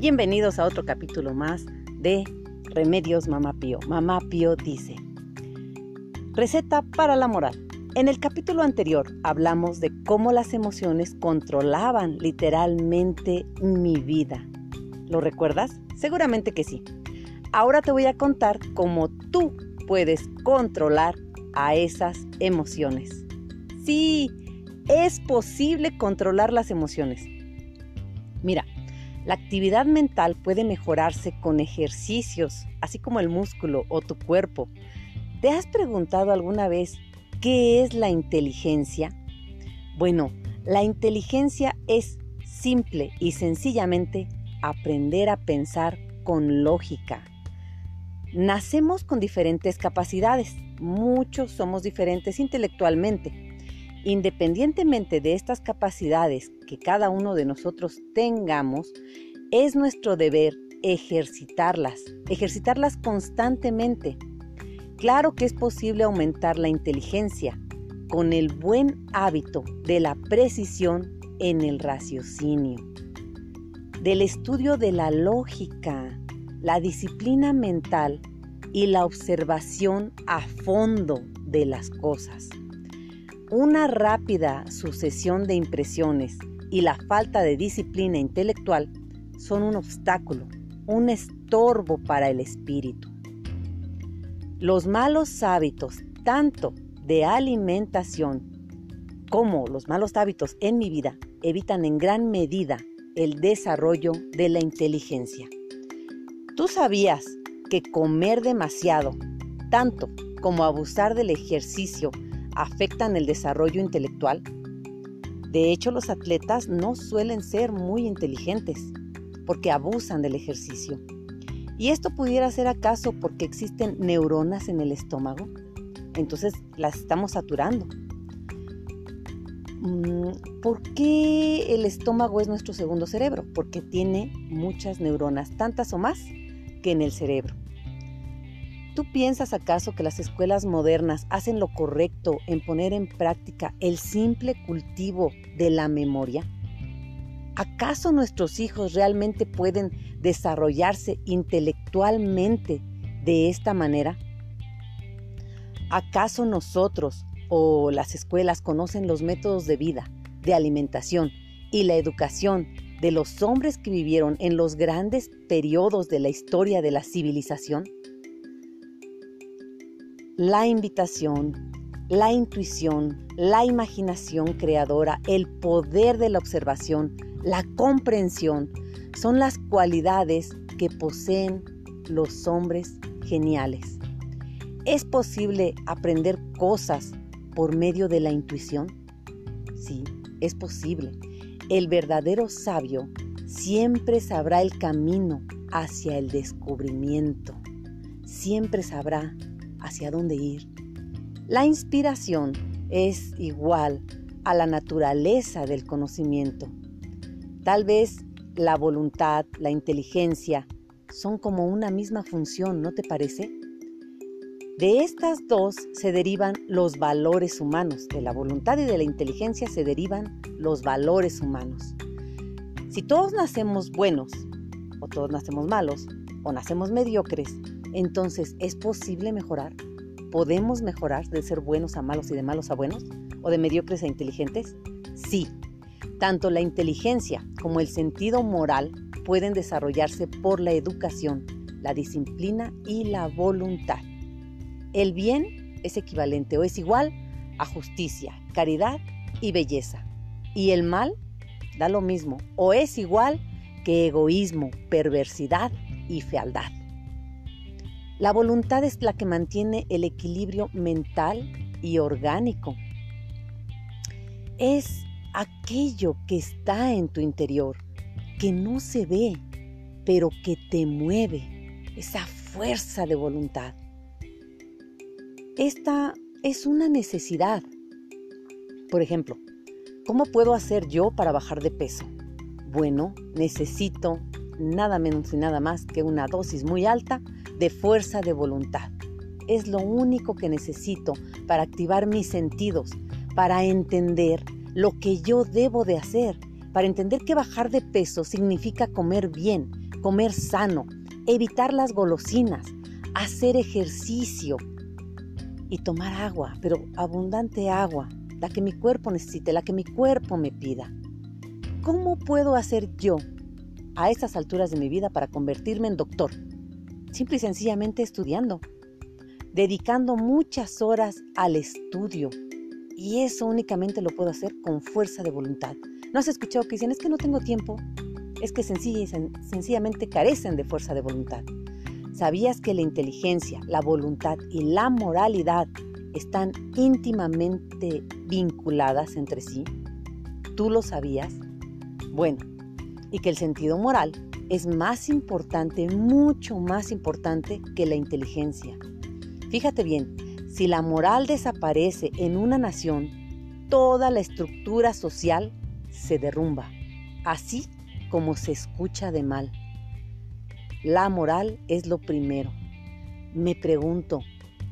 Bienvenidos a otro capítulo más de Remedios Mamá Pío. Mamá Pío dice, receta para la moral. En el capítulo anterior hablamos de cómo las emociones controlaban literalmente mi vida. ¿Lo recuerdas? Seguramente que sí. Ahora te voy a contar cómo tú puedes controlar a esas emociones. Sí, es posible controlar las emociones. Mira, la actividad mental puede mejorarse con ejercicios, así como el músculo o tu cuerpo. ¿Te has preguntado alguna vez qué es la inteligencia? Bueno, la inteligencia es simple y sencillamente aprender a pensar con lógica. Nacemos con diferentes capacidades, muchos somos diferentes intelectualmente Independientemente de estas capacidades que cada uno de nosotros tengamos, es nuestro deber ejercitarlas, ejercitarlas constantemente. Claro que es posible aumentar la inteligencia con el buen hábito de la precisión en el raciocinio, del estudio de la lógica, la disciplina mental y la observación a fondo de las cosas. Una rápida sucesión de impresiones y la falta de disciplina intelectual son un obstáculo, un estorbo para el espíritu. Los malos hábitos, tanto de alimentación como los malos hábitos en mi vida, evitan en gran medida el desarrollo de la inteligencia. ¿Tú sabías que comer demasiado, tanto como abusar del ejercicio, afectan el desarrollo intelectual? De hecho, los atletas no suelen ser muy inteligentes porque abusan del ejercicio. ¿Y esto pudiera ser acaso porque existen neuronas en el estómago? Entonces las estamos saturando. Mm, ¿Por qué el estómago es nuestro segundo cerebro? Porque tiene muchas neuronas, tantas o más que en el cerebro. ¿Tú piensas acaso que las escuelas modernas hacen lo correcto en poner en práctica el simple cultivo de la memoria? ¿Acaso nuestros hijos realmente pueden desarrollarse intelectualmente de esta manera? ¿Acaso nosotros o las escuelas conocen los métodos de vida, de alimentación y la educación de los hombres que vivieron en los grandes periodos de la historia de la civilización? la invitación, la intuición, la imaginación creadora, el poder de la observación, la comprensión, son las cualidades que poseen los hombres geniales. ¿Es posible aprender cosas por medio de la intuición? Sí, es posible. El verdadero sabio siempre sabrá el camino hacia el descubrimiento. Siempre sabrá hacia dónde ir. La inspiración es igual a la naturaleza del conocimiento. Tal vez la voluntad, la inteligencia, son como una misma función, ¿no te parece? De estas dos se derivan los valores humanos, de la voluntad y de la inteligencia se derivan los valores humanos. Si todos nacemos buenos, o todos nacemos malos, o nacemos mediocres, entonces, ¿es posible mejorar? ¿Podemos mejorar de ser buenos a malos y de malos a buenos? ¿O de mediocres a inteligentes? Sí. Tanto la inteligencia como el sentido moral pueden desarrollarse por la educación, la disciplina y la voluntad. El bien es equivalente o es igual a justicia, caridad y belleza. Y el mal da lo mismo o es igual que egoísmo, perversidad y fealdad. La voluntad es la que mantiene el equilibrio mental y orgánico. Es aquello que está en tu interior, que no se ve, pero que te mueve, esa fuerza de voluntad. Esta es una necesidad. Por ejemplo, ¿cómo puedo hacer yo para bajar de peso? Bueno, necesito nada menos y nada más que una dosis muy alta de fuerza de voluntad. Es lo único que necesito para activar mis sentidos, para entender lo que yo debo de hacer, para entender que bajar de peso significa comer bien, comer sano, evitar las golosinas, hacer ejercicio y tomar agua, pero abundante agua, la que mi cuerpo necesite, la que mi cuerpo me pida. ¿Cómo puedo hacer yo a estas alturas de mi vida para convertirme en doctor? Simple y sencillamente estudiando, dedicando muchas horas al estudio. Y eso únicamente lo puedo hacer con fuerza de voluntad. ¿No has escuchado que dicen, es que no tengo tiempo? Es que sencillamente carecen de fuerza de voluntad. ¿Sabías que la inteligencia, la voluntad y la moralidad están íntimamente vinculadas entre sí? ¿Tú lo sabías? Bueno, y que el sentido moral es más importante, mucho más importante que la inteligencia. Fíjate bien, si la moral desaparece en una nación, toda la estructura social se derrumba, así como se escucha de mal. La moral es lo primero. Me pregunto,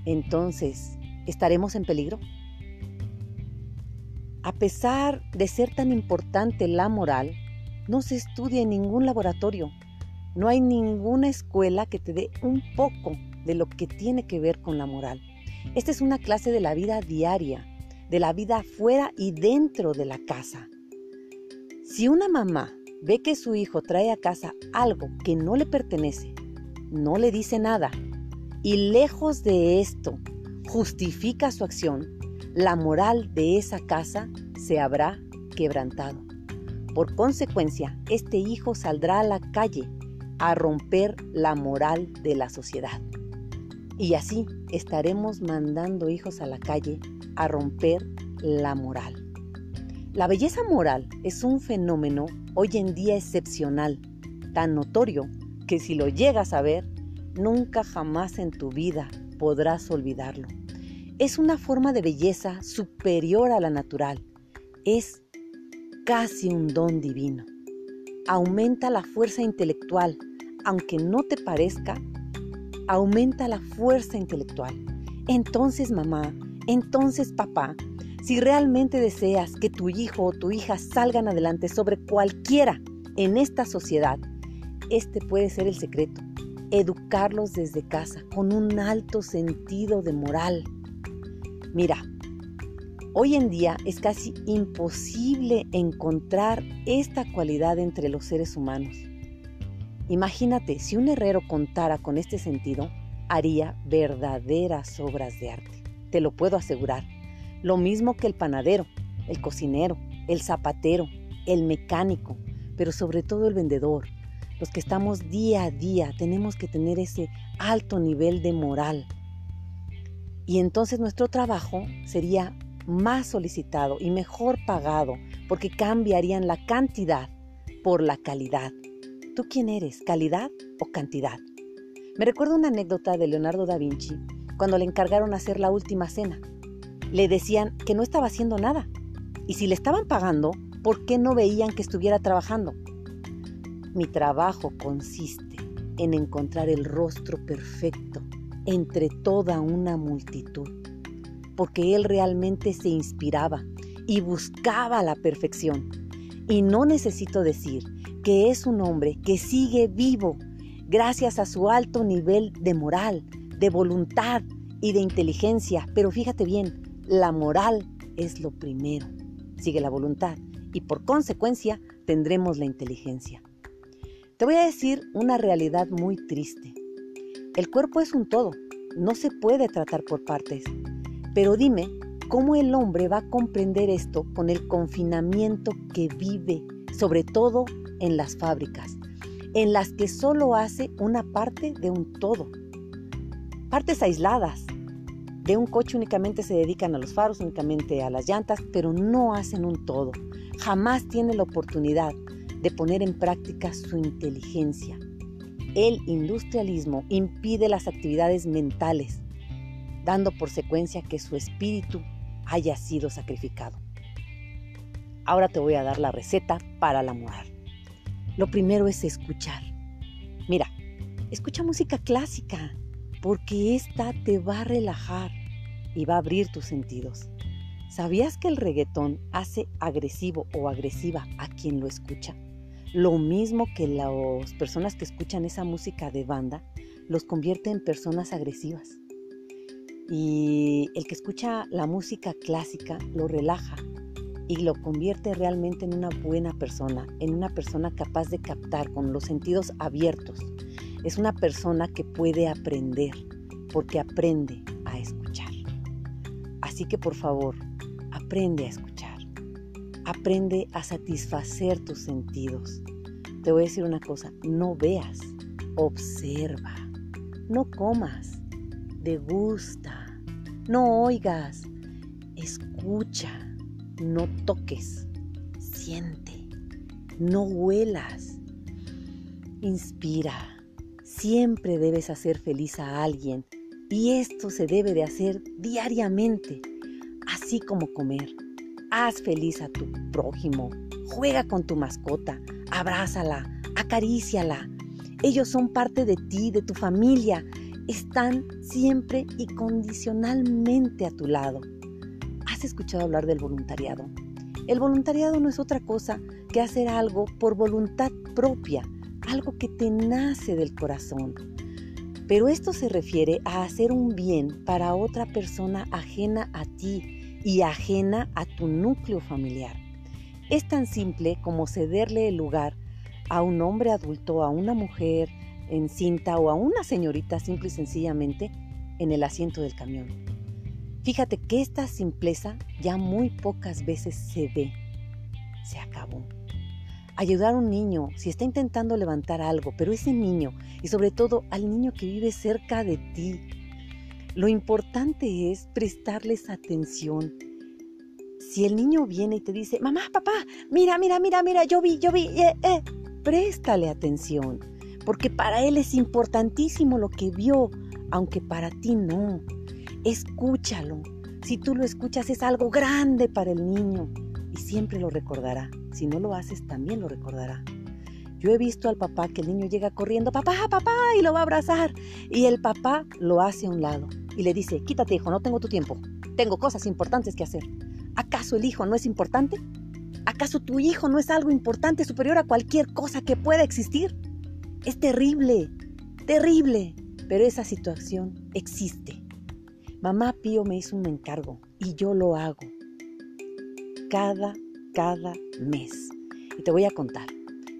entonces, ¿estaremos en peligro? A pesar de ser tan importante la moral, no se estudia en ningún laboratorio. No hay ninguna escuela que te dé un poco de lo que tiene que ver con la moral. Esta es una clase de la vida diaria, de la vida fuera y dentro de la casa. Si una mamá ve que su hijo trae a casa algo que no le pertenece, no le dice nada y lejos de esto justifica su acción, la moral de esa casa se habrá quebrantado. Por consecuencia, este hijo saldrá a la calle a romper la moral de la sociedad. Y así estaremos mandando hijos a la calle a romper la moral. La belleza moral es un fenómeno hoy en día excepcional, tan notorio que si lo llegas a ver, nunca jamás en tu vida podrás olvidarlo. Es una forma de belleza superior a la natural. Es casi un don divino. Aumenta la fuerza intelectual, aunque no te parezca, aumenta la fuerza intelectual. Entonces, mamá, entonces, papá, si realmente deseas que tu hijo o tu hija salgan adelante sobre cualquiera en esta sociedad, este puede ser el secreto. Educarlos desde casa con un alto sentido de moral. Mira, hoy en día es casi imposible encontrar esta cualidad entre los seres humanos. Imagínate, si un herrero contara con este sentido, haría verdaderas obras de arte. Te lo puedo asegurar. Lo mismo que el panadero, el cocinero, el zapatero, el mecánico, pero sobre todo el vendedor. Los que estamos día a día tenemos que tener ese alto nivel de moral. Y entonces nuestro trabajo sería más solicitado y mejor pagado porque cambiarían la cantidad por la calidad. ¿Tú quién eres? ¿Calidad o cantidad? Me recuerdo una anécdota de Leonardo da Vinci cuando le encargaron hacer la última cena. Le decían que no estaba haciendo nada. Y si le estaban pagando, ¿por qué no veían que estuviera trabajando? Mi trabajo consiste en encontrar el rostro perfecto entre toda una multitud, porque él realmente se inspiraba y buscaba la perfección. Y no necesito decir que es un hombre que sigue vivo gracias a su alto nivel de moral, de voluntad y de inteligencia. Pero fíjate bien, la moral es lo primero. Sigue la voluntad y por consecuencia tendremos la inteligencia. Te voy a decir una realidad muy triste. El cuerpo es un todo, no se puede tratar por partes. Pero dime, ¿cómo el hombre va a comprender esto con el confinamiento que vive, sobre todo en las fábricas, en las que solo hace una parte de un todo. Partes aisladas. De un coche únicamente se dedican a los faros, únicamente a las llantas, pero no hacen un todo. Jamás tiene la oportunidad de poner en práctica su inteligencia. El industrialismo impide las actividades mentales, dando por secuencia que su espíritu haya sido sacrificado. Ahora te voy a dar la receta para la moral. Lo primero es escuchar. Mira, escucha música clásica, porque esta te va a relajar y va a abrir tus sentidos. ¿Sabías que el reggaetón hace agresivo o agresiva a quien lo escucha? Lo mismo que las personas que escuchan esa música de banda los convierte en personas agresivas. Y el que escucha la música clásica lo relaja y lo convierte realmente en una buena persona, en una persona capaz de captar con los sentidos abiertos. Es una persona que puede aprender porque aprende a escuchar. Así que por favor, aprende a escuchar. Aprende a satisfacer tus sentidos. Te voy a decir una cosa, no veas, observa. No comas, degusta. No oigas, escucha. No toques, siente. No huelas. Inspira. Siempre debes hacer feliz a alguien y esto se debe de hacer diariamente, así como comer. Haz feliz a tu prójimo, juega con tu mascota, abrázala, acaríciala. Ellos son parte de ti, de tu familia. Están siempre y condicionalmente a tu lado. ¿Has escuchado hablar del voluntariado? El voluntariado no es otra cosa que hacer algo por voluntad propia, algo que te nace del corazón. Pero esto se refiere a hacer un bien para otra persona ajena a ti y ajena a tu núcleo familiar. Es tan simple como cederle el lugar a un hombre adulto, a una mujer encinta o a una señorita simple y sencillamente en el asiento del camión. Fíjate que esta simpleza ya muy pocas veces se ve. Se acabó ayudar a un niño si está intentando levantar algo, pero ese niño, y sobre todo al niño que vive cerca de ti, lo importante es prestarles atención. Si el niño viene y te dice, mamá, papá, mira, mira, mira, mira, yo vi, yo vi, eh, eh, préstale atención, porque para él es importantísimo lo que vio, aunque para ti no. Escúchalo. Si tú lo escuchas es algo grande para el niño y siempre lo recordará. Si no lo haces, también lo recordará. Yo he visto al papá que el niño llega corriendo, papá, papá, y lo va a abrazar. Y el papá lo hace a un lado y le dice, quítate hijo, no tengo tu tiempo. Tengo cosas importantes que hacer. ¿Acaso el hijo no es importante? ¿Acaso tu hijo no es algo importante superior a cualquier cosa que pueda existir? Es terrible, terrible, pero esa situación existe. Mamá Pío me hizo un encargo y yo lo hago cada, cada mes. Y te voy a contar.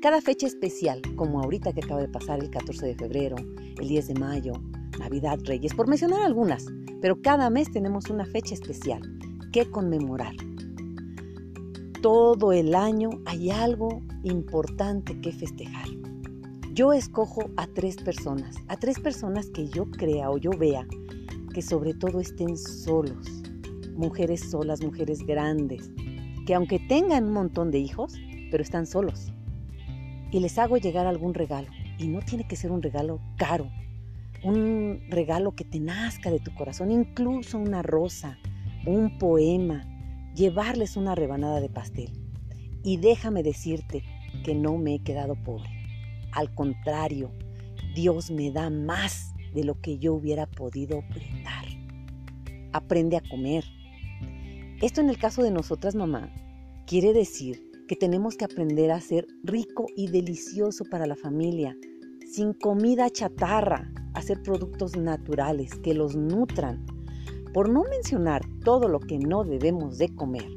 Cada fecha especial, como ahorita que acaba de pasar el 14 de febrero, el 10 de mayo, Navidad, Reyes, por mencionar algunas, pero cada mes tenemos una fecha especial que conmemorar. Todo el año hay algo importante que festejar. Yo escojo a tres personas, a tres personas que yo crea o yo vea que sobre todo estén solos, mujeres solas, mujeres grandes, que aunque tengan un montón de hijos, pero están solos. Y les hago llegar algún regalo. Y no tiene que ser un regalo caro, un regalo que te nazca de tu corazón, incluso una rosa, un poema, llevarles una rebanada de pastel. Y déjame decirte que no me he quedado pobre. Al contrario, Dios me da más de lo que yo hubiera podido brindar. Aprende a comer, esto en el caso de nosotras, mamá, quiere decir que tenemos que aprender a ser rico y delicioso para la familia, sin comida chatarra, hacer productos naturales que los nutran. Por no mencionar todo lo que no debemos de comer,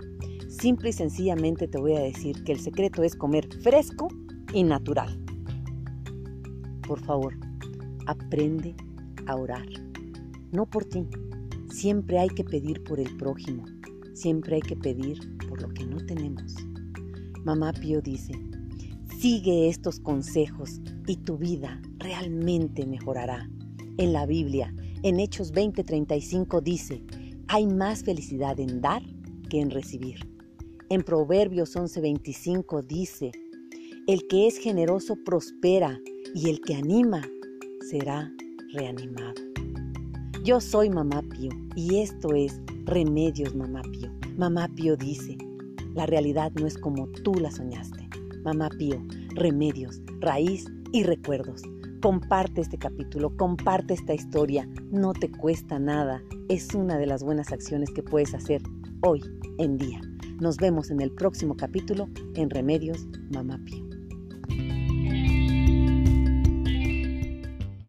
simple y sencillamente te voy a decir que el secreto es comer fresco y natural. Por favor, aprende a orar. No por ti, siempre hay que pedir por el prójimo. Siempre hay que pedir por lo que no tenemos. Mamá Pío dice, sigue estos consejos y tu vida realmente mejorará. En la Biblia, en Hechos 20:35 dice, hay más felicidad en dar que en recibir. En Proverbios 11:25 dice, el que es generoso prospera y el que anima será reanimado. Yo soy Mamá Pío y esto es Remedios, Mamá Pío. Mamá Pío dice, la realidad no es como tú la soñaste. Mamá Pío, remedios, raíz y recuerdos. Comparte este capítulo, comparte esta historia. No te cuesta nada. Es una de las buenas acciones que puedes hacer hoy en día. Nos vemos en el próximo capítulo en Remedios, Mamá Pío.